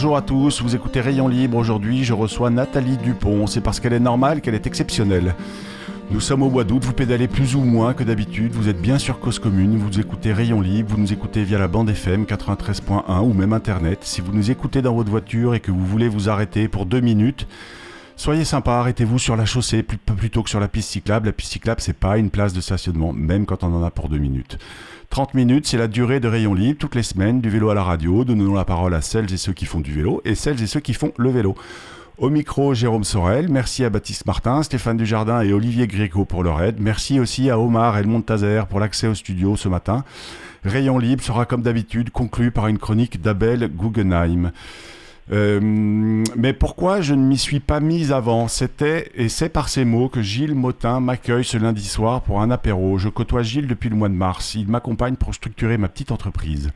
Bonjour à tous, vous écoutez Rayon Libre. Aujourd'hui, je reçois Nathalie Dupont. C'est parce qu'elle est normale qu'elle est exceptionnelle. Nous sommes au mois d'août, vous pédalez plus ou moins que d'habitude, vous êtes bien sur Cause Commune, vous écoutez Rayon Libre, vous nous écoutez via la bande FM 93.1 ou même Internet. Si vous nous écoutez dans votre voiture et que vous voulez vous arrêter pour deux minutes, soyez sympa, arrêtez-vous sur la chaussée plutôt que sur la piste cyclable. La piste cyclable, c'est pas une place de stationnement, même quand on en a pour deux minutes. 30 minutes, c'est la durée de Rayon Libre, toutes les semaines, du vélo à la radio. Nous donnons la parole à celles et ceux qui font du vélo et celles et ceux qui font le vélo. Au micro, Jérôme Sorel. Merci à Baptiste Martin, Stéphane Dujardin et Olivier Gréco pour leur aide. Merci aussi à Omar et Montazer pour l'accès au studio ce matin. Rayon Libre sera comme d'habitude conclu par une chronique d'Abel Guggenheim. Euh, mais pourquoi je ne m'y suis pas mise avant? C'était, et c'est par ces mots que Gilles Motin m'accueille ce lundi soir pour un apéro. Je côtoie Gilles depuis le mois de mars. Il m'accompagne pour structurer ma petite entreprise.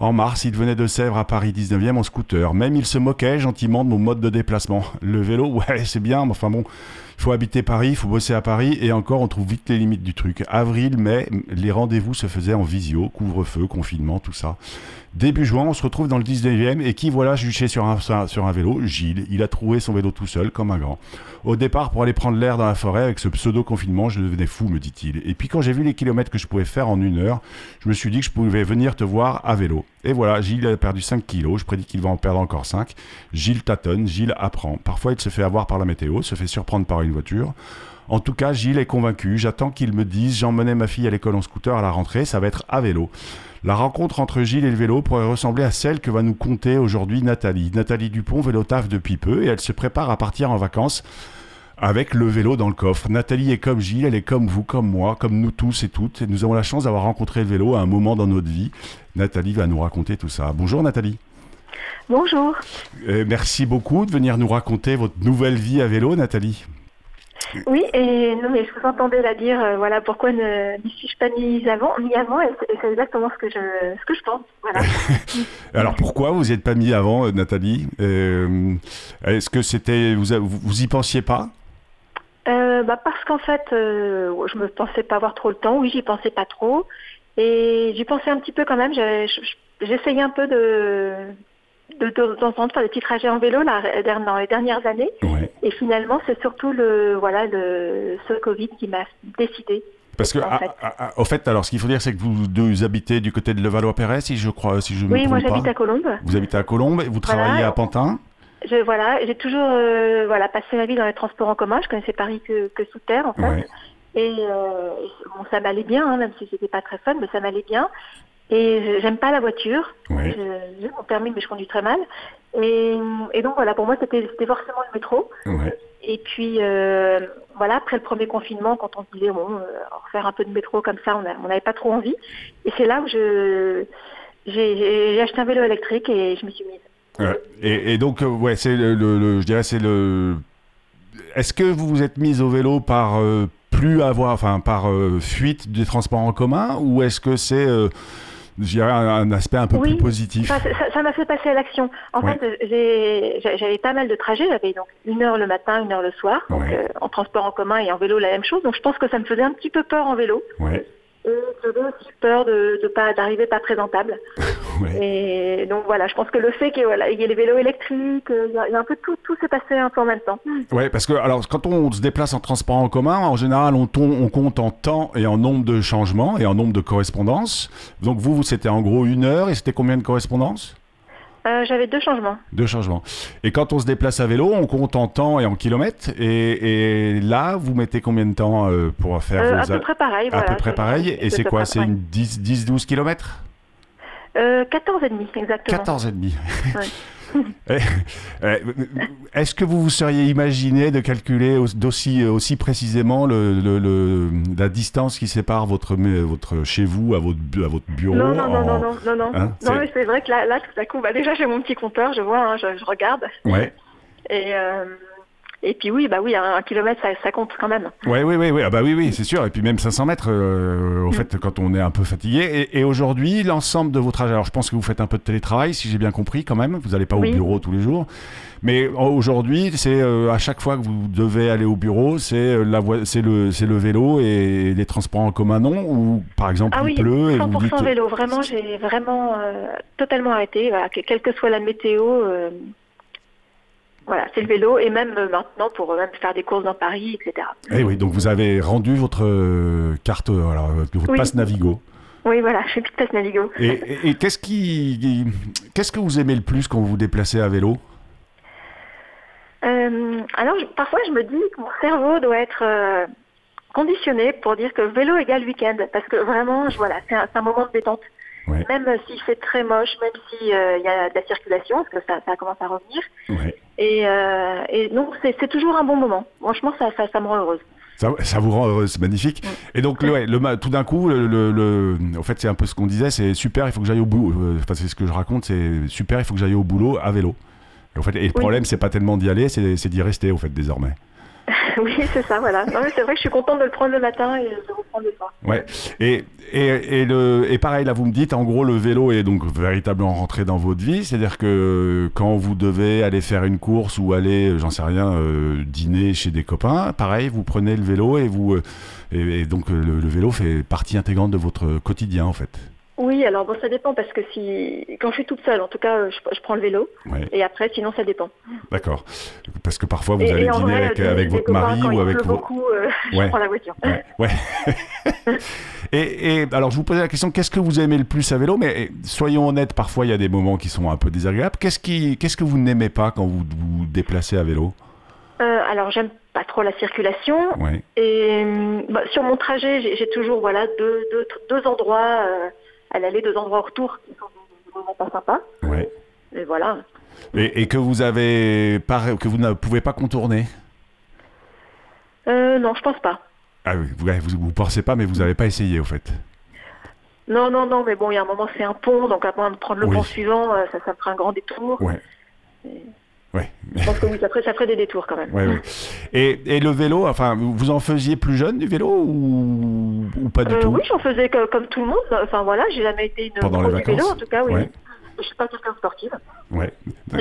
En mars, il venait de Sèvres à Paris 19e en scooter. Même il se moquait gentiment de mon mode de déplacement. Le vélo, ouais, c'est bien, mais enfin bon, il faut habiter Paris, il faut bosser à Paris, et encore, on trouve vite les limites du truc. Avril, mai, les rendez-vous se faisaient en visio, couvre-feu, confinement, tout ça. Début juin, on se retrouve dans le 19e, et qui voilà juché sur un, sur un vélo? Gilles. Il a trouvé son vélo tout seul, comme un grand. Au départ, pour aller prendre l'air dans la forêt avec ce pseudo-confinement, je devenais fou, me dit-il. Et puis quand j'ai vu les kilomètres que je pouvais faire en une heure, je me suis dit que je pouvais venir te voir à vélo. Et voilà, Gilles a perdu 5 kilos, je prédis qu'il va en perdre encore 5. Gilles tâtonne, Gilles apprend. Parfois, il se fait avoir par la météo, se fait surprendre par une voiture. En tout cas, Gilles est convaincu. J'attends qu'il me dise j'emmenais ma fille à l'école en scooter à la rentrée, ça va être à vélo. La rencontre entre Gilles et le vélo pourrait ressembler à celle que va nous conter aujourd'hui Nathalie. Nathalie Dupont vélo taf depuis peu et elle se prépare à partir en vacances avec le vélo dans le coffre. Nathalie est comme Gilles, elle est comme vous, comme moi, comme nous tous et toutes. Et nous avons la chance d'avoir rencontré le vélo à un moment dans notre vie. Nathalie va nous raconter tout ça. Bonjour Nathalie. Bonjour. Euh, merci beaucoup de venir nous raconter votre nouvelle vie à vélo, Nathalie. Oui, et non, mais je vous entendais la dire, euh, voilà, pourquoi ne n'y suis-je pas mise avant, mis avant, et c'est exactement ce que je, ce que je pense. Voilà. Alors pourquoi vous n'êtes pas mis avant, euh, Nathalie? Est-ce que c'était, vous, vous y pensiez pas? Euh, bah parce qu'en fait, euh, je me pensais pas avoir trop le temps. Oui, j'y pensais pas trop. Et j'y pensais un petit peu quand même. J'essayais un peu de de, de, faire des petits trajets en vélo là, dans les dernières années. Et finalement, c'est surtout le voilà le ce Covid qui m'a décidé. Parce que, en fait. au fait, alors, ce qu'il faut dire, c'est que vous deux habitez du côté de Levallois-Perret, si je crois, si je me oui, trompe pas. Oui, moi j'habite à Colombes. Vous habitez à Colombes, et vous travaillez à Pantin je, voilà, j'ai toujours euh, voilà, passé ma vie dans les transports en commun. Je connaissais Paris que, que sous terre, en fait. Et euh, bon, ça m'allait bien, hein, même si c'était pas très fun, mais ça m'allait bien. Et j'aime pas la voiture. J'ai mon permis, mais je conduis très mal. Et, et donc voilà, pour moi, c'était forcément le métro. Et puis euh, voilà, après le premier confinement, quand on se disait bon, euh, faire un peu de métro comme ça, on n'avait pas trop envie. Et c'est là où je j'ai acheté un vélo électrique et je me suis mise. Et, donc, euh, ouais, c'est le, je dirais, c'est le. Est-ce que vous vous êtes mise au vélo par euh, plus avoir, enfin, par euh, fuite des transports en commun, ou est-ce que c'est un, aspect un peu plus positif? ça m'a fait passer à l'action. En fait, j'avais pas mal de trajets. J'avais donc une heure le matin, une heure le soir, en transport en commun et en vélo la même chose. Donc je pense que ça me faisait un petit peu peur en vélo. Et j'avais aussi peur de, de pas d'arriver pas présentable. Et donc voilà, je pense que le fait qu'il voilà, y ait les vélos électriques, il y, a, un peu tout, tout s'est passé un peu en même temps. Oui, parce que alors quand on se déplace en transport en commun, en général, on, on compte en temps et en nombre de changements et en nombre de correspondances. Donc vous, c'était en gros une heure et c'était combien de correspondances? Euh, J'avais deux changements. Deux changements. Et quand on se déplace à vélo, on compte en temps et en kilomètres. Et, et là, vous mettez combien de temps euh, pour faire euh, vos... À peu près pareil. À peu près pareil. Et c'est quoi? C'est une 10-12 kilomètres? Euh, 14 et demi, exactement. 14 et demi. Eh, eh, est-ce que vous vous seriez imaginé de calculer aussi, aussi précisément le, le, la distance qui sépare votre, votre chez vous à votre, à votre bureau Non, non, non, non, non, non, hein, non. mais c'est vrai que là, là, tout à coup, bah, déjà j'ai mon petit compteur, je vois, hein, je, je, regarde. Ouais. Et, euh, Et puis oui, bah oui, un, kilomètre, ça, compte quand même. Ouais, oui, oui, oui, ah bah oui, oui, c'est sûr. Et puis même 500 mètres, euh, au mm. fait, quand on est un peu fatigué. Et, aujourd'hui, l'ensemble de vos trajets, alors je pense que vous faites un peu de télétravail, si j'ai bien compris quand même. Vous n'allez pas au bureau tous les jours. Mais aujourd'hui, c'est euh, à chaque fois que vous devez aller au bureau, c'est euh, le, c'est le vélo et les transports en commun, non? Ou par exemple, ah il pleut et 100% vous dites... vélo. Vraiment, j'ai vraiment totalement arrêté. quelle que soit la météo, voilà, c'est le vélo et même euh, maintenant pour euh, même faire des courses dans Paris, etc. Eh oui, donc vous avez rendu votre euh, carte, alors, votre passe Navigo. Oui, voilà, je suis plus de passe Navigo. Et, qu'est-ce qui, qu'est-ce que vous aimez le plus quand vous vous déplacez à vélo? Alors, parfois, je me dis que mon cerveau doit être conditionné pour dire que vélo égale week-end, parce que vraiment, voilà, c'est un, moment de détente. Même s'il fait très moche, même s'il y a de la circulation, parce que ça, ça commence à revenir. Ouais. Et, euh, et donc, c'est toujours un bon moment. Franchement, ça, ça, ça me rend heureuse. Ça, ça, vous rend heureuse, c'est magnifique. Et donc, le, le, tout d'un coup, le, le, en fait, c'est un peu ce qu'on disait, c'est super, il faut que j'aille au boulot. Euh, enfin, c'est ce que je raconte, c'est super, il faut que j'aille au boulot à vélo. Et, en fait, et le problème, c'est pas tellement d'y aller, c'est d'y rester, au fait, désormais. oui, c'est ça, voilà. c'est vrai que je suis contente de le prendre le matin et de reprendre le soir. Ouais. Et, et, et, le, et pareil, là, vous me dites, en gros, le vélo est donc véritablement rentré dans votre vie. C'est-à-dire que quand vous devez aller faire une course ou aller, j'en sais rien, euh, dîner chez des copains, pareil, vous prenez le vélo et vous. Euh, et, donc, le vélo fait partie intégrante de votre quotidien, en fait. Oui, alors bon, ça dépend parce que si quand je suis toute seule, en tout cas, je, prends le vélo. Et après, sinon, ça dépend. D'accord. Parce que parfois, vous allez dîner avec, votre mari ou avec vos... beaucoup, euh, je prends la voiture. Ouais. et, alors, je vous posais la question qu'est-ce que vous aimez le plus à vélo? Mais soyons honnêtes, parfois, il y a des moments qui sont un peu désagréables. Qu'est-ce qui, qu'est-ce que vous n'aimez pas quand vous vous déplacez à vélo? Euh, alors j'aime pas trop la circulation et bah, sur mon trajet j'ai toujours voilà deux, deux, deux endroits euh, à l'aller, deux endroits retour qui sont vraiment pas sympas. Ouais. Et voilà. Et, que vous avez pas, que vous ne pouvez pas contourner? Euh, Non, je pense pas. Ah oui, vous, vous, pensez pas, mais vous n'avez pas essayé au fait. Non, non, non, mais bon, il y a un moment, c'est un pont, donc avant de prendre le pont suivant, euh, ça, ça fera un grand détour. Ouais. Ouais. Je pense que oui, ça ferait, ça ferait des détours quand même. Ouais, ouais. Et, et, le vélo, enfin, vous en faisiez plus jeune du vélo ou, ou pas du euh, tout? Oui, j'en faisais comme tout le monde. Enfin voilà, j'ai jamais été une Pendant les vacances. vélo en tout cas, oui. Je suis pas quelqu'un de sportif. Ouais.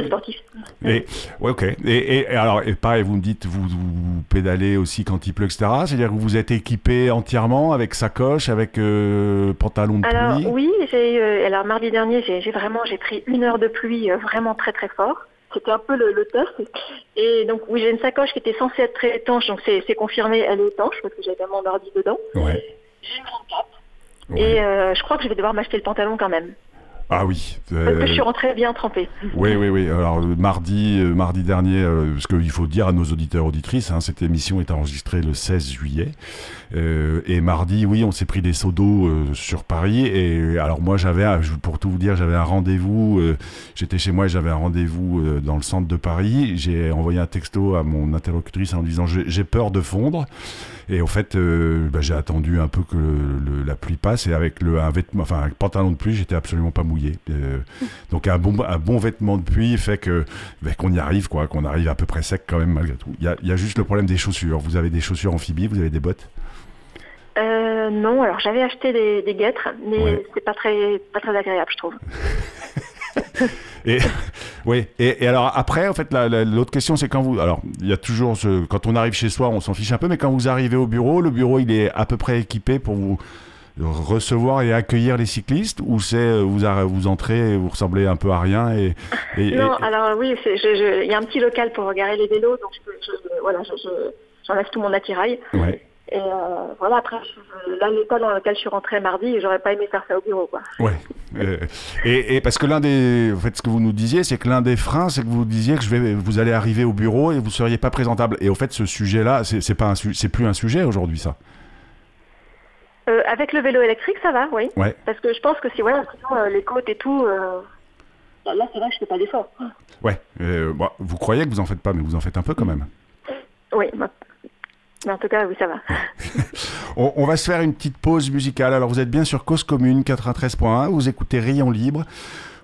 Sportif. Et, ouais, ok. Et, et, alors, et pareil, vous me dites, vous, vous pédalez aussi quand il pleut, etc. C'est-à-dire que vous êtes équipé entièrement avec sacoche, avec euh, pantalon de pluie? Alors, oui, j'ai, euh, alors mardi dernier, j'ai, vraiment j'ai pris une heure de pluie vraiment très très fort. C'était un peu le, test. Et donc, oui, j'ai une sacoche qui était censée être très étanche, donc c'est confirmé, elle est étanche parce que j'avais mon ordi dedans. Ouais. J'ai une grande cape. Et euh, je crois que je vais devoir m'acheter le pantalon quand même. Ah oui. Parce que je suis rentrée bien trempée. Oui, oui, oui. Alors mardi, euh, mardi dernier, euh, parce qu'il faut dire à nos auditeurs auditrices, hein, cette émission est enregistrée le 16 juillet. Euh, et mardi, oui, on s'est pris des seaux d'eau sur Paris. Et alors moi, j'avais, pour tout vous dire, j'avais un rendez-vous. J'étais chez moi et j'avais un rendez-vous dans le centre de Paris. J'ai envoyé un texto à mon interlocutrice en disant j'ai peur de fondre. Et au fait, bah, j'ai attendu un peu que la pluie passe et avec le, un vêtement, enfin un pantalon de pluie, j'étais absolument pas mouillé. Euh, donc un bon, un bon vêtement de pluie fait que ben, qu'on y arrive, quoi, qu'on arrive à peu près sec quand même malgré tout. Il y a, juste le problème des chaussures. Vous avez des chaussures amphibies, vous avez des bottes? Euh, non, alors j'avais acheté des, des guêtres, mais c'est pas très, pas très agréable, je trouve. et oui. Et, alors après, en fait, l'autre question, c'est quand vous, alors il y a toujours ce, quand on arrive chez soi, on s'en fiche un peu, mais quand vous arrivez au bureau, le bureau il est à peu près équipé pour vous recevoir et accueillir les cyclistes ou c'est euh, vous, vous entrez et vous ressemblez un peu à rien et, Non, alors oui, il y a un petit local pour garer les vélos, donc je, voilà, j'enlève tout mon attirail. Ouais. Et euh, voilà, après, là, l'école dans lequel je suis rentrée mardi, j'aurais pas aimé faire ça au bureau, quoi. Ouais. Euh, et, et, parce que l'un des, en fait, ce que vous nous disiez, c'est que l'un des freins, c'est que vous disiez que je vais, vous allez arriver au bureau et vous seriez pas présentable. Et au fait, ce sujet-là, c'est pas, c'est plus un sujet aujourd'hui, ça. Euh, avec le vélo électrique, ça va, oui. Parce que je pense que si voilà, euh, les côtes et tout, euh, là c'est vrai que je fais pas d'effort. Ouais. vous croyez que vous en faites pas, mais vous en faites un peu quand même. Oui. Mais en tout cas, oui, ça va. on, va se faire une petite pause musicale. Alors, vous êtes bien sur Cause Commune 93.1. Vous écoutez Rayon Libre.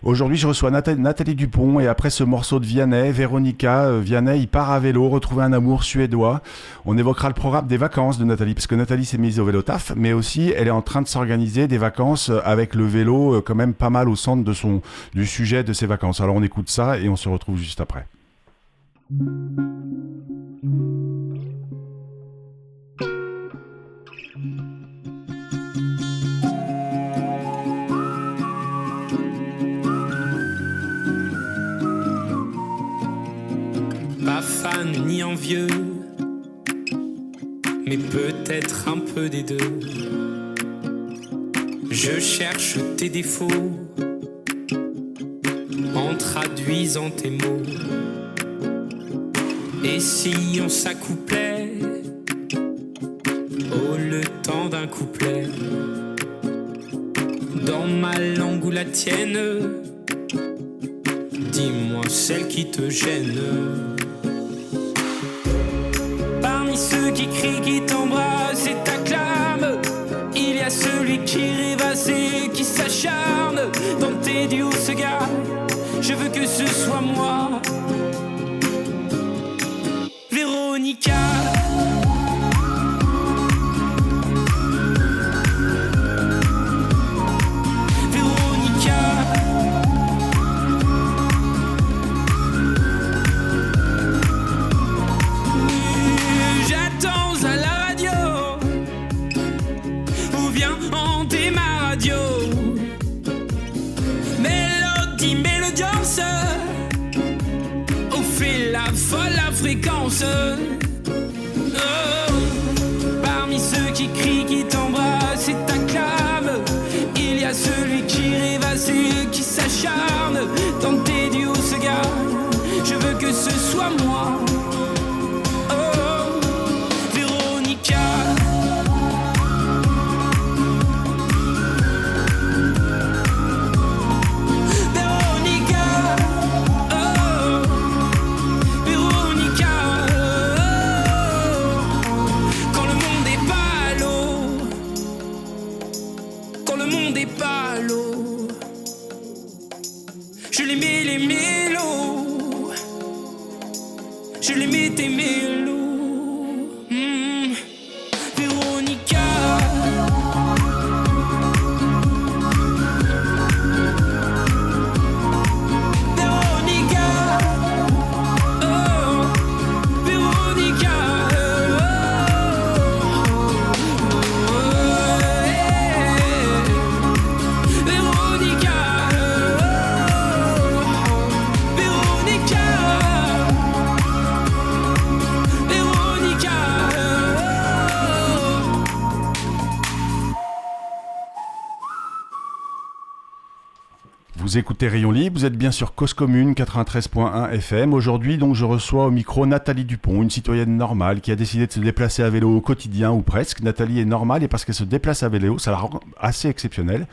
Aujourd'hui, je reçois Nathalie Dupont et après ce morceau de Vianney, Véronica, euh, Vianney, il part à vélo, retrouver un amour suédois. On évoquera le programme des vacances de Nathalie, parce que Nathalie s'est mise au vélo taf, mais aussi elle est en train de s'organiser des vacances avec le vélo euh, quand même pas mal au centre de son, du sujet de ses vacances. Alors on écoute ça et on se retrouve juste après. Pas fan ni envieux, mais peut-être un peu des deux. Je cherche tes défauts en traduisant tes mots. Et si on s'accouplait au le temps d'un couplet? Dans ma langue ou la tienne, dis-moi celle qui te gêne. Ceux qui crient, qui t'embrassent et t'acclament, il y a celui qui rêvasse et qui s'acharne dans tes duos ce gars. Je veux que ce soit moi. Euh, parmi ceux qui crient, qui t'embrassent et t'acclament, il y a celui qui rêve à ceux qui s'acharne. Tenter du haut ce gars, je veux que ce soit moi. Vous écoutez Rayon Libre, vous êtes bien sur Cause Commune 93.1 FM. Aujourd'hui, donc, je reçois au micro Nathalie Dupont, une citoyenne normale qui a décidé de se déplacer à vélo au quotidien ou presque. Nathalie est normale et parce qu'elle se déplace à vélo, ça la rend assez exceptionnelle.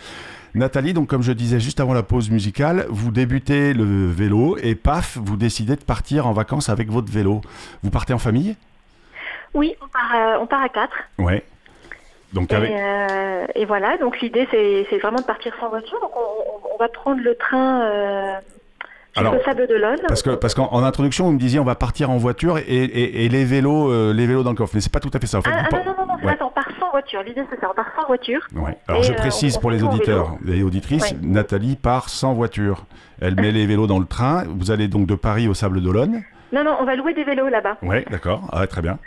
Nathalie, donc comme je disais juste avant la pause musicale, vous débutez le vélo et paf, vous décidez de partir en vacances avec votre vélo. Vous partez en famille? Oui, on part, euh, on part à quatre. Ouais. Donc euh, et, voilà, donc l'idée c'est vraiment de partir sans voiture. Donc on, va prendre le train euh, Sable d'Olonne. Parce que parce qu'en introduction vous me disiez on va partir en voiture et, les vélos euh, les vélos dans le coffre, mais c'est pas tout à fait ça. En fait, ah, non, non non non, on part sans voiture. L'idée c'est ça, on part sans voiture. Ouais. Alors je précise pour les auditeurs et auditrices, Nathalie part sans voiture. Elle met les vélos dans le train. Vous allez donc de Paris au Sable d'Olonne. Non non, on va louer des vélos là-bas. Oui, d'accord. Ah, très bien.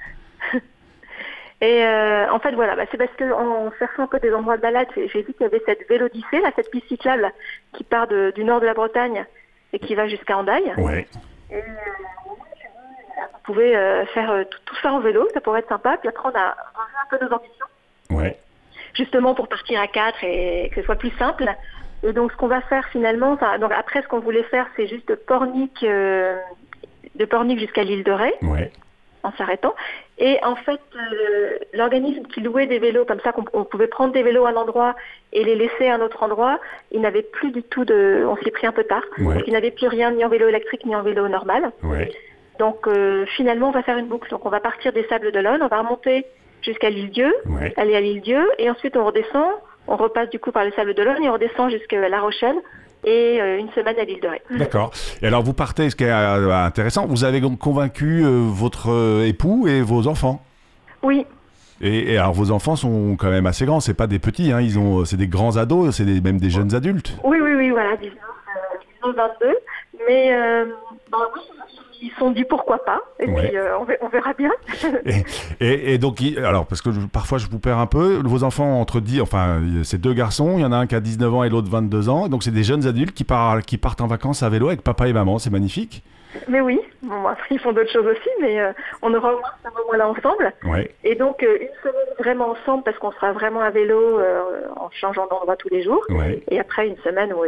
Et euh, en fait, voilà, bah, c'est parce qu'en cherchant un peu des endroits de balade, j'ai vu qu'il y avait cette Vélodyssée, là, cette piste cyclable qui part du nord de la Bretagne et qui va jusqu'à Andaille. Ouais. Et, euh, vous pouvez euh, faire tout, ça en vélo, ça pourrait être sympa. Puis après, on a un peu nos ambitions. Ouais. Justement pour partir à quatre et que ce soit plus simple. Et donc, ce qu'on va faire finalement, donc après, ce qu'on voulait faire, c'est juste de Pornic, de Pornic jusqu'à l'île de Ré. Ouais en s'arrêtant. Et en fait, euh, l'organisme qui louait des vélos, comme ça qu'on pouvait prendre des vélos à un endroit et les laisser à un autre endroit, il n'avait plus du tout de... On s'y est pris un peu tard. il n'avait plus rien ni en vélo électrique ni en vélo normal. Donc euh, finalement, on va faire une boucle. Donc on va partir des Sables d'Olonne, on va remonter jusqu'à l'île Dieu, aller à l'île Dieu, et ensuite on redescend, on repasse du coup par les Sables d'Olonne et on redescend jusqu'à La Rochelle et une semaine à l'île de Ré. D'accord. Et alors vous partez, ce qui est intéressant, vous avez donc convaincu votre époux et vos enfants? Oui. Et, alors vos enfants sont quand même assez grands, c'est pas des petits, hein, ils ont, c'est des grands ados, c'est même des jeunes adultes. Oui, oui, oui, voilà, 19, 22. Mais euh, bah ils se sont dit pourquoi pas, et puis euh, on, verra bien. et, donc, alors, parce que parfois je vous perds un peu, vos enfants entre 10, enfin, c'est deux garçons, il y en a un qui a 19 ans et l'autre 22 ans, donc c'est des jeunes adultes qui, qui partent en vacances à vélo avec papa et maman, c'est magnifique. Mais oui, bon, après ils font d'autres choses aussi, mais euh, on aura au moins ce moment-là ensemble. Et donc une semaine vraiment ensemble parce qu'on sera vraiment à vélo en changeant d'endroit tous les jours. Et après une semaine où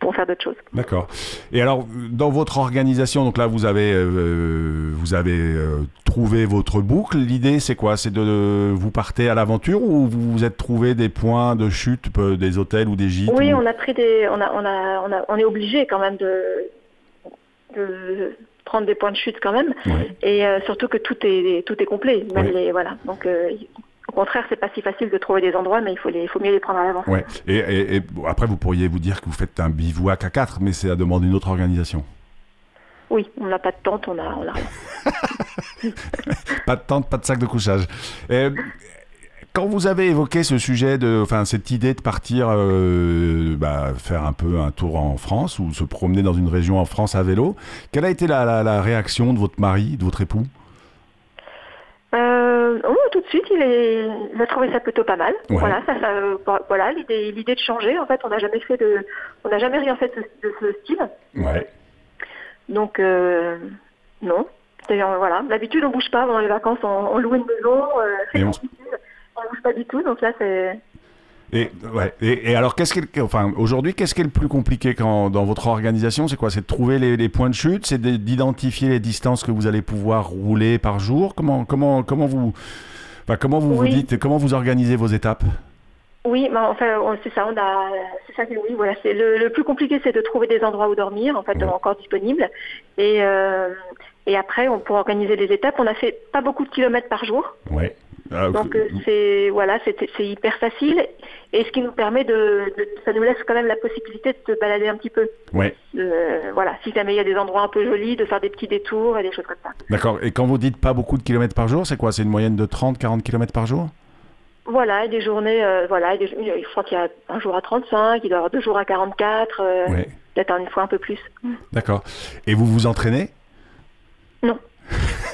pour faire d'autres choses. D'accord. Et alors, dans votre organisation, donc là, vous avez, euh, vous avez euh, trouvé votre boucle. L'idée, c'est quoi? C'est de vous partez à l'aventure ou vous vous êtes trouvé des points de chute, euh, des hôtels ou des gîtes Oui, on a pris des, on a, on a, on, a, on est obligé quand même de, de prendre des points de chute quand même. Et surtout que tout est, tout est complet. Même les, voilà. Donc au contraire, c'est pas si facile de trouver des endroits, mais il faut, les, il faut mieux les prendre à l'avance. Ouais. Et, après, vous pourriez vous dire que vous faites un bivouac à 4, mais c'est à demande d'une autre organisation. Oui, on n'a pas de tente, on a, rien. pas de tente, pas de sac de couchage. quand vous avez évoqué ce sujet de, enfin cette idée de partir euh, bah, faire un peu un tour en France ou se promener dans une région en France à vélo, quelle a été la, la réaction de votre mari, de votre époux? Euh, oh, tout de suite, il, est, il a trouvé ça plutôt pas mal. Voilà, ça, ça, voilà, l'idée, l'idée de changer. En fait, on n'a jamais fait de, on n'a jamais rien fait de, ce style. Ouais. Donc, euh, non. Voilà, d'habitude on bouge pas pendant les vacances, on, loue une maison, euh, on... on bouge pas du tout. Donc là, c'est et, ouais. et, alors, qu'est-ce qui enfin, aujourd'hui, qu'est-ce qui est le plus compliqué quand, dans votre organisation C'est quoi? C'est de trouver les, points de chute? C'est d'identifier les distances que vous allez pouvoir rouler par jour? Comment, comment, comment vous, enfin, comment vous vous dites Comment vous organisez vos étapes? Oui, enfin, c'est ça, on a, c'est ça que oui, voilà, c'est le, plus compliqué, c'est de trouver des endroits où dormir, en fait, encore disponibles. Et, euh, et après, on pour organiser les étapes, on a fait pas beaucoup de kilomètres par jour. Ouais. Ah, Donc euh, c'est voilà, c'est hyper facile et ce qui nous permet de, ça nous laisse quand même la possibilité de se balader un petit peu. Ouais. voilà, si jamais il y a des endroits un peu jolis, de faire des petits détours et des choses comme ça. D'accord. Et quand vous dites pas beaucoup de kilomètres par jour, c'est quoi? C'est une moyenne de 30, 40 kilomètres par jour? Voilà, et des journées, euh, voilà, des, je crois qu'il y a un jour à 35, il doit y avoir deux jours à 44, euh, peut-être une fois un peu plus. D'accord. Et vous vous entraînez? Non.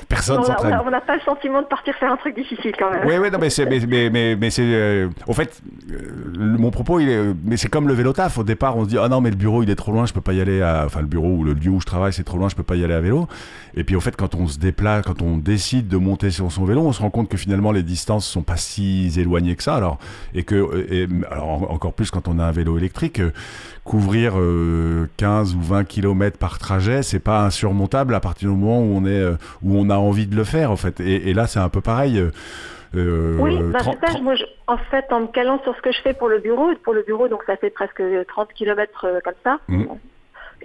Personne s'entraîne. On n'a pas le sentiment de partir faire un truc difficile quand même. Oui, oui, non, mais c'est, mais, mais, mais, c'est, euh, au fait, euh, mon propos, il est, mais c'est comme le vélo taf. Au départ, on se dit, ah non, mais le bureau, il est trop loin, je peux pas y aller. À, enfin, le bureau ou le lieu où je travaille, c'est trop loin, je peux pas y aller à vélo. Et puis, au fait, quand on se déplace, quand on décide de monter sur son vélo, on se rend compte que finalement, les distances sont pas si éloignées que ça. Alors, et que, et, alors encore plus quand on a un vélo électrique, couvrir 15 euh, ou 20 km par trajet, c'est pas insurmontable à partir du moment où on est, où on a envie de le faire en fait. Et, là, c'est un peu pareil. Euh, euh, oui, bah, moi, en fait, en me calant sur ce que je fais pour le bureau, pour le bureau, donc ça fait presque 30 km euh, comme ça. Mmh.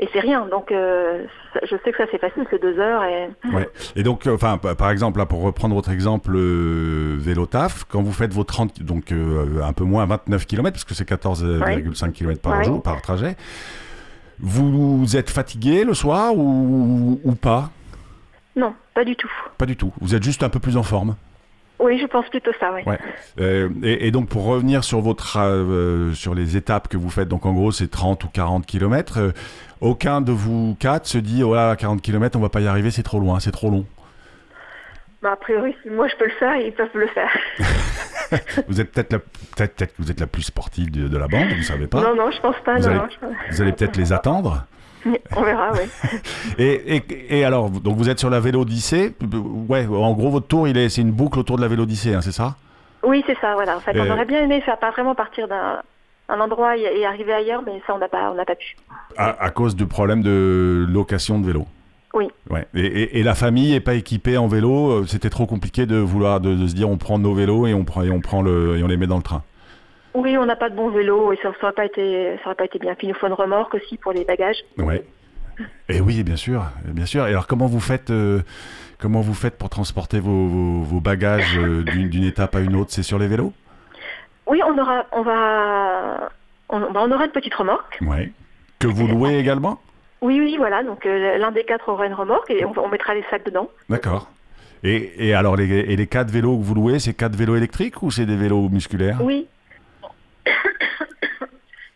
Et c'est rien, donc je sais que ça c'est facile, c'est deux heures. Et... Ouais. et donc, enfin, par exemple, là, pour reprendre votre exemple vélo taf, quand vous faites vos 30, donc un peu moins 29 km, parce que c'est 14,5 km par jour, par trajet, vous êtes fatigué le soir ou, ou pas? Non, pas du tout. Pas du tout. Vous êtes juste un peu plus en forme? Oui, je pense plutôt ça, oui. Ouais. Euh, et, donc, pour revenir sur, votre, euh, sur les étapes que vous faites, donc en gros, c'est 30 ou 40 km, euh, aucun de vous quatre se dit, oh là, 40 km, on va pas y arriver, c'est trop loin, c'est trop long. Bah, a priori, si moi je peux le faire, ils peuvent le faire. vous êtes peut-être la, peut-être, vous êtes la plus sportive de, la bande, vous savez pas Non, non, je pense pas. Vous non, allez, vous allez peut-être les attendre On verra, oui. et, et, alors, donc vous êtes sur la Vélodyssée. Ouais, en gros, votre tour, il est, c'est une boucle autour de la Vélodyssée, hein, c'est ça? Oui, c'est ça, voilà. En fait, on aurait bien aimé faire pas vraiment partir d'un un endroit et, arriver ailleurs, mais ça, on n'a pas, on pas pu. À, cause du problème de location de vélo? Oui. Ouais. Et, la famille n'est pas équipée en vélo. Euh, c'était trop compliqué de vouloir de, se dire on prend nos vélos et on prend et on prend le et on les met dans le train. Oui, on n'a pas de bon vélo et ça n'aurait pas été, ça pas été bien. Puis il nous faut une remorque aussi pour les bagages. Ouais. Et oui, bien sûr, bien sûr. Et alors, comment vous faites, euh, comment vous faites pour transporter vos, vos, bagages euh, d'une étape à une autre? C'est sur les vélos? Oui, on aura, on va, on, bah, on, aura une petite remorque. Ouais. Que vous louez également? Oui, oui, voilà. Donc l'un des quatre aura une remorque et on, mettra les sacs dedans. D'accord. Et, et, alors, les, et les quatre vélos que vous louez, c'est quatre vélos électriques ou c'est des vélos musculaires? Oui.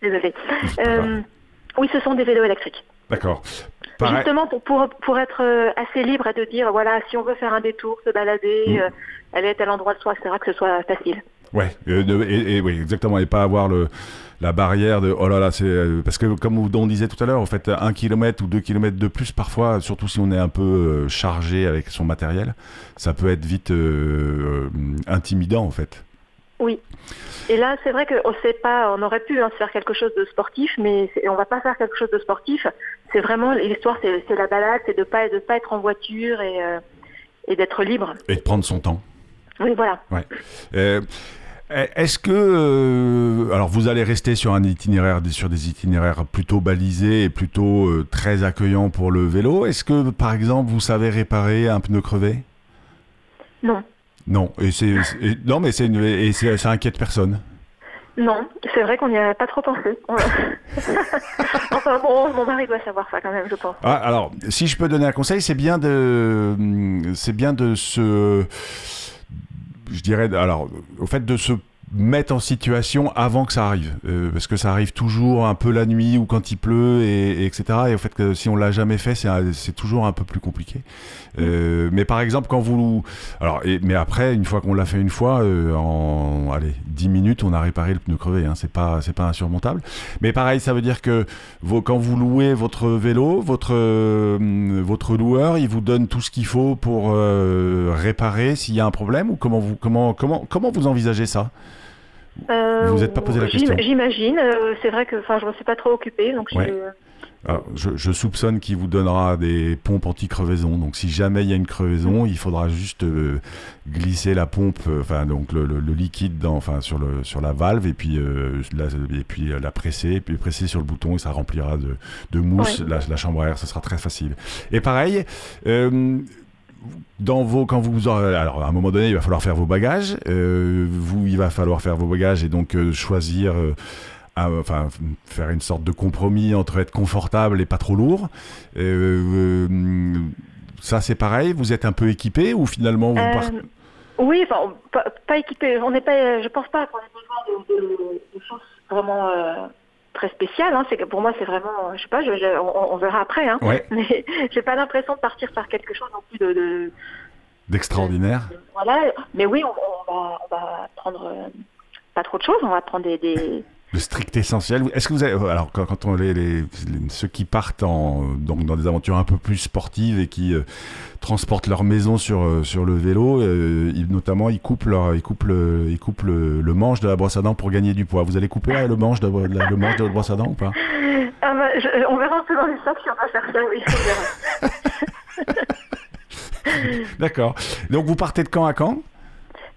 Désolée. oui, ce sont des vélos électriques. D'accord. Justement pour, pour, pour, être euh, assez libre et de dire, voilà, si on veut faire un détour, se balader, mm. euh, aller à tel endroit de soi, etc., que ce soit facile. Ouais, euh, et, oui, exactement, et pas avoir le, la barrière de oh là là, c'est parce que comme on disait tout à l'heure, en fait, un kilomètre ou deux kilomètres de plus parfois, surtout si on est un peu chargé avec son matériel, ça peut être vite intimidant en fait. Oui. Et là, c'est vrai qu'on sait pas, on aurait pu hein, faire quelque chose de sportif, mais on va pas faire quelque chose de sportif. C'est vraiment l'histoire, c'est la balade, c'est de pas de pas être en voiture et, euh, et d'être libre. Et de prendre son temps. Oui, voilà. Ouais. Euh, est-ce que, euh, alors vous allez rester sur un itinéraire, sur des itinéraires plutôt balisés et plutôt très accueillants pour le vélo? Est-ce que, par exemple, vous savez réparer un pneu crevé? Non. Non, et c'est non, mais c'est et ça inquiète personne. Non, c'est vrai qu'on n'y a pas trop pensé. enfin bon, mon mari doit savoir ça quand même, je pense. Ah, alors, si je peux donner un conseil, c'est bien de, c'est bien de se, je dirais, alors, au fait de se mettre en situation avant que ça arrive. Euh, parce que ça arrive toujours un peu la nuit ou quand il pleut, et, etc. Et au fait que si on l'a jamais fait, c'est toujours un peu plus compliqué. Euh, mais par exemple, quand vous... Alors, mais après, une fois qu'on l'a fait une fois, euh, en allez, 10 minutes, on a réparé le pneu crevé. Hein, c'est pas, pas insurmontable. Mais pareil, ça veut dire que quand vous louez votre vélo, votre, votre loueur, il vous donne tout ce qu'il faut pour réparer s'il y a un problème ou comment vous, comment, comment, comment vous envisagez ça? Euh, vous n'êtes pas posé la question J'imagine. Euh, c'est vrai que je ne me suis pas trop occupé. Donc je... soupçonne qu'il vous donnera des pompes anti-crevaison. Donc, si jamais il y a une crevaison, il faudra juste euh, glisser la pompe, enfin, donc le, liquide dans, enfin, sur, le, sur la valve et puis, la, et puis la presser, et puis presser sur le bouton et ça remplira de, de mousse la, la, chambre à air. Ce sera très facile. Et pareil, dans vos quand vous alors à un moment donné il va falloir faire vos bagages. Euh, vous il va falloir faire vos bagages et donc euh, choisir euh, enfin faire une sorte de compromis entre être confortable et pas trop lourd. Ça c'est pareil. Vous êtes un peu équipé ou finalement vous partez? oui enfin pas, équipé. On n'est pas je pense pas qu'on ait besoin de, choses vraiment très spécial. Hein. C'est que pour moi, c'est vraiment, je sais pas, on, verra après. Hein. Mais j'ai pas l'impression de partir faire quelque chose non plus de, d'extraordinaire. voilà, mais oui, on, va, on va, prendre euh, pas trop de choses. On va prendre des le strict essentiel. Est-ce que vous avez, alors quand, on les, ceux qui partent en, donc dans des aventures un peu plus sportives et qui euh, transportent leur maison sur euh, sur le vélo, euh, notamment ils coupent leur, ils coupent le, ils coupent le, manche de la brosse à dents pour gagner du poids. Vous allez couper le manche de la, le manche de la brosse à dents ou pas? Ah bah, On verra un peu dans les sacs si on va faire ça. Oui, on verra. D'accord. Donc vous partez de camp à camp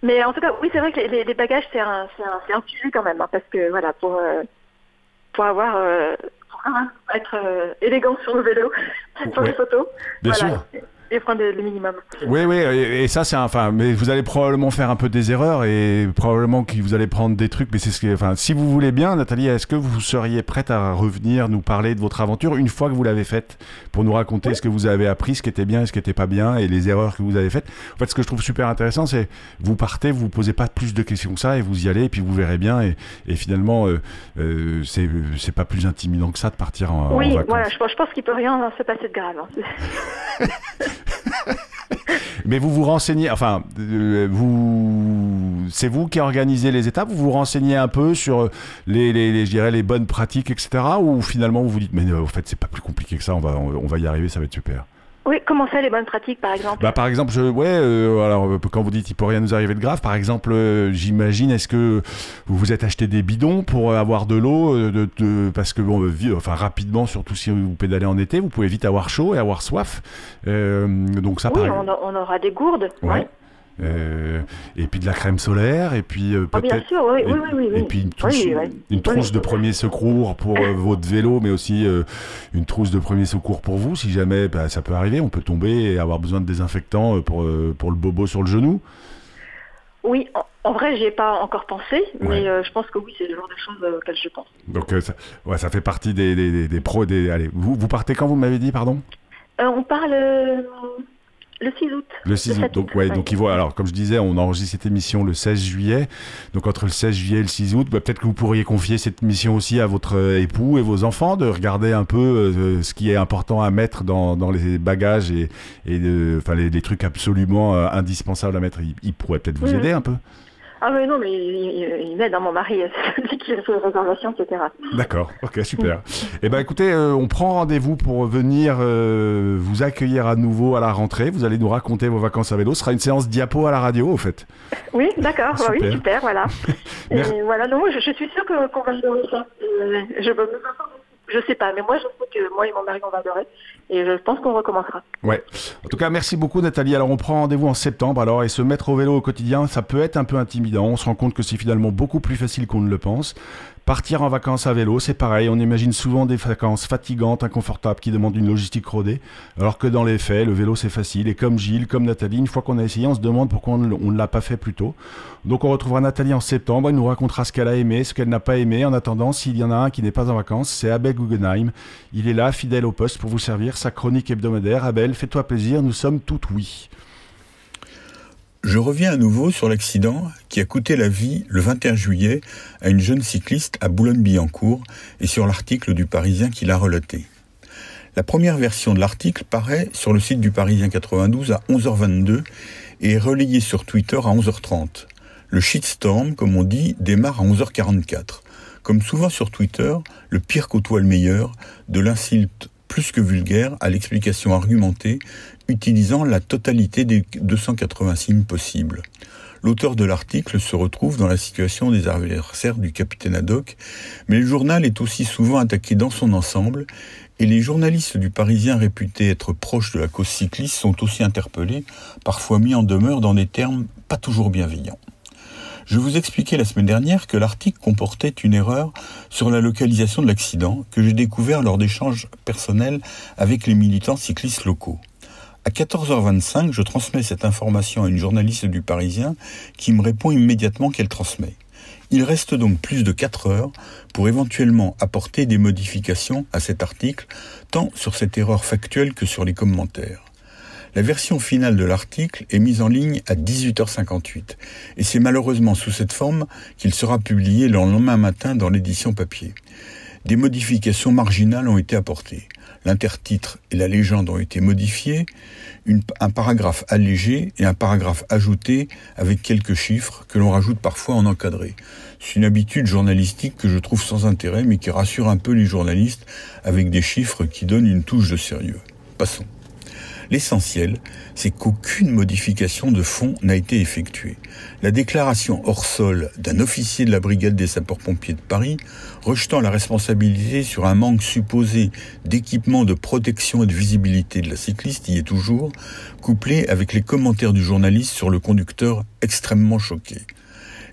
mais en tout cas, oui, c'est vrai que les, bagages, c'est un, un, un, sujet quand même, hein, parce que voilà, pour, euh, pour avoir, euh, pour être euh, élégant sur le vélo, sur les photos. Bien sûr et prendre le minimum. Oui, oui, et, ça, c'est enfin, mais vous allez probablement faire un peu des erreurs et probablement que vous allez prendre des trucs, mais c'est ce que, enfin, si vous voulez bien, Nathalie, est-ce que vous seriez prête à revenir nous parler de votre aventure une fois que vous l'avez faite pour nous raconter ce que vous avez appris, ce qui était bien et ce qui n'était pas bien et les erreurs que vous avez faites? En fait, ce que je trouve super intéressant, c'est vous partez, vous vous posez pas plus de questions que ça et vous y allez et puis vous verrez bien et, et finalement, euh, euh, c'est pas plus intimidant que ça de partir en, oui, vacances. voilà, je, je pense qu'il peut rien se passer de grave. Hein. Mais vous vous renseignez, enfin, euh, vous, c'est vous qui organisez les étapes, vous vous renseignez un peu sur les, bonnes pratiques, etc. Ou finalement vous vous dites, mais en fait, c'est pas plus compliqué que ça, on va, on va y arriver, ça va être super? Oui, comment ça les bonnes pratiques par exemple bah, Par exemple, je, ouais, euh, alors euh, quand vous dites il peut rien nous arriver de grave, par exemple, euh, j'imagine, est-ce que vous vous êtes acheté des bidons pour avoir de l'eau de, Parce que, bon, enfin, rapidement, surtout si vous pédalez en été, vous pouvez vite avoir chaud et avoir soif. donc ça, oui, on, aura des gourdes. Ouais. Euh, et puis de la crème solaire, et puis euh, ah, peut-être. oui, oui, oui, et, puis une trousse, de premier secours pour euh, votre vélo, mais aussi une trousse de premier secours pour vous, si jamais bah, ça peut arriver, on peut tomber et avoir besoin de désinfectant pour, pour le bobo sur le genou. Oui, en, vrai, j'y ai pas encore pensé, mais je pense que oui, c'est le genre de choses auxquelles je pense. Donc, ça, ouais, ça fait partie des, des, des, pros. Des, allez, vous, vous partez quand vous m'avez dit, pardon? On parle le 6 août. Le 6 août. Donc, ouais, donc il voit. Alors, comme je disais, on enregistre cette émission le 16 juillet. Donc, entre le 16 juillet et le 6 août, bah, peut-être que vous pourriez confier cette mission aussi à votre euh, époux et vos enfants, de regarder un peu euh, ce qui est important à mettre dans, dans les bagages et, et de, les, trucs absolument euh, indispensables à mettre. Il, pourrait peut-être vous aider un peu. Ah oui, non, mais il, m'aide, hein, mon mari, c'est lui qui fait les réservations, etc. D'accord, ok, super. eh bien, écoutez, euh, on prend rendez-vous pour venir euh, vous accueillir à nouveau à la rentrée. Vous allez nous raconter vos vacances à vélo. Ce sera une séance diapo à la radio, au fait. Oui, d'accord, bah oui, super, voilà. Et voilà, non, je, je suis sûre qu'on va adorer ça. Euh, je me je sais pas, mais moi je sais que moi et mon mari on va adorer et je pense qu'on recommencera. Ouais. En tout cas, merci beaucoup Nathalie. Alors on prend rendez-vous en septembre. Alors et se mettre au vélo au quotidien, ça peut être un peu intimidant. On se rend compte que c'est finalement beaucoup plus facile qu'on ne le pense. Partir en vacances à vélo, c'est pareil. On imagine souvent des vacances fatigantes, inconfortables, qui demandent une logistique rodée. Alors que dans les faits, le vélo c'est facile. Et comme Gilles, comme Nathalie, une fois qu'on a essayé, on se demande pourquoi on ne l'a pas fait plus tôt. Donc on retrouvera Nathalie en septembre. Elle nous racontera ce qu'elle a aimé, ce qu'elle n'a pas aimé. En attendant, s'il y en a un qui n'est pas en vacances, c'est Abel Guggenheim. Il est là, fidèle au poste, pour vous servir sa chronique hebdomadaire. Abel, fais-toi plaisir, nous sommes toutes oui. Je reviens à nouveau sur l'accident qui a coûté la vie le 21 juillet à une jeune cycliste à Boulogne-Billancourt et sur l'article du Parisien qui l'a relaté. La première version de l'article paraît sur le site du Parisien 92 à 11h22 et est relayée sur Twitter à 11h30. Le shitstorm, comme on dit, démarre à 11h44. Comme souvent sur Twitter, le pire côtoie le meilleur, de l'insulte plus que vulgaire à l'explication argumentée utilisant la totalité des 280 signes possibles. L'auteur de l'article se retrouve dans la situation des adversaires du capitaine Haddock, mais le journal est aussi souvent attaqué dans son ensemble, et les journalistes du Parisien réputés être proches de la cause cycliste sont aussi interpellés, parfois mis en demeure dans des termes pas toujours bienveillants. Je vous expliquais la semaine dernière que l'article comportait une erreur sur la localisation de l'accident que j'ai découvert lors d'échanges personnels avec les militants cyclistes locaux. À 14h25, je transmets cette information à une journaliste du Parisien qui me répond immédiatement qu'elle transmet. Il reste donc plus de 4 heures pour éventuellement apporter des modifications à cet article, tant sur cette erreur factuelle que sur les commentaires. La version finale de l'article est mise en ligne à 18h58, et c'est malheureusement sous cette forme qu'il sera publié le lendemain matin dans l'édition papier. Des modifications marginales ont été apportées l'intertitre et la légende ont été modifiés, un paragraphe allégé et un paragraphe ajouté avec quelques chiffres que l'on rajoute parfois en encadré. C'est une habitude journalistique que je trouve sans intérêt mais qui rassure un peu les journalistes avec des chiffres qui donnent une touche de sérieux. Passons. L'essentiel, c'est qu'aucune modification de fond n'a été effectuée. La déclaration hors sol d'un officier de la brigade des sapeurs-pompiers de Paris, rejetant la responsabilité sur un manque supposé d'équipement de protection et de visibilité de la cycliste, y est toujours, couplé avec les commentaires du journaliste sur le conducteur extrêmement choqué.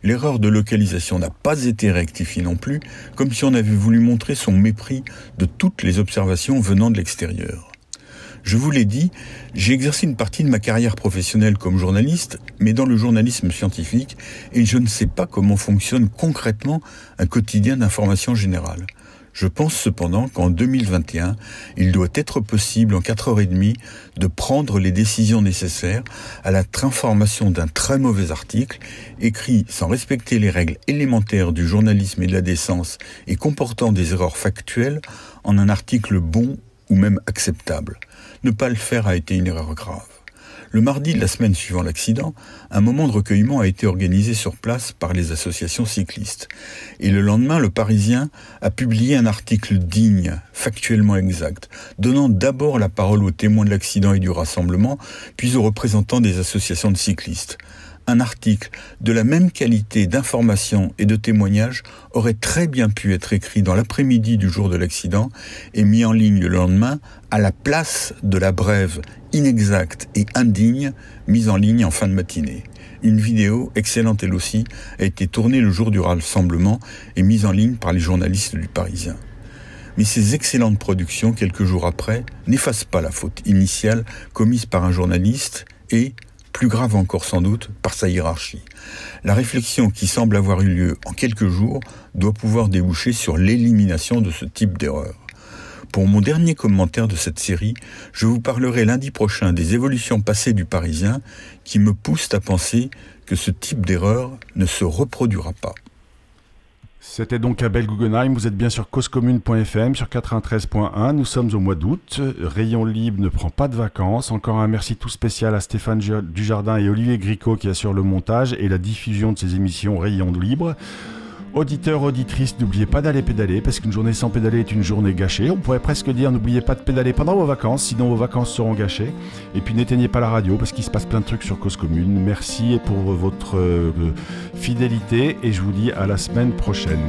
L'erreur de localisation n'a pas été rectifiée non plus, comme si on avait voulu montrer son mépris de toutes les observations venant de l'extérieur. Je vous l'ai dit, j'ai exercé une partie de ma carrière professionnelle comme journaliste, mais dans le journalisme scientifique, et je ne sais pas comment fonctionne concrètement un quotidien d'information générale. Je pense cependant qu'en 2021, il doit être possible en 4h30 de prendre les décisions nécessaires à la transformation d'un très mauvais article, écrit sans respecter les règles élémentaires du journalisme et de la décence et comportant des erreurs factuelles, en un article bon ou même acceptable. Ne pas le faire a été une erreur grave. Le mardi de la semaine suivant l'accident, un moment de recueillement a été organisé sur place par les associations cyclistes. Et le lendemain, le Parisien a publié un article digne, factuellement exact, donnant d'abord la parole aux témoins de l'accident et du rassemblement, puis aux représentants des associations de cyclistes un article de la même qualité d'information et de témoignage aurait très bien pu être écrit dans l'après-midi du jour de l'accident et mis en ligne le lendemain à la place de la brève inexacte et indigne mise en ligne en fin de matinée. Une vidéo, excellente elle aussi, a été tournée le jour du rassemblement et mise en ligne par les journalistes du Parisien. Mais ces excellentes productions, quelques jours après, n'effacent pas la faute initiale commise par un journaliste et, plus grave encore sans doute, par sa hiérarchie. La réflexion qui semble avoir eu lieu en quelques jours doit pouvoir déboucher sur l'élimination de ce type d'erreur. Pour mon dernier commentaire de cette série, je vous parlerai lundi prochain des évolutions passées du Parisien qui me poussent à penser que ce type d'erreur ne se reproduira pas. C'était donc Abel Guggenheim, vous êtes bien sur causecommune.fm sur 93.1, nous sommes au mois d'août, Rayon Libre ne prend pas de vacances, encore un merci tout spécial à Stéphane Dujardin et Olivier Gricot qui assurent le montage et la diffusion de ces émissions Rayon Libre. Auditeurs, auditrices, n'oubliez pas d'aller pédaler, parce qu'une journée sans pédaler est une journée gâchée. On pourrait presque dire n'oubliez pas de pédaler pendant vos vacances, sinon vos vacances seront gâchées. Et puis n'éteignez pas la radio, parce qu'il se passe plein de trucs sur Cause Commune. Merci pour votre euh, fidélité, et je vous dis à la semaine prochaine.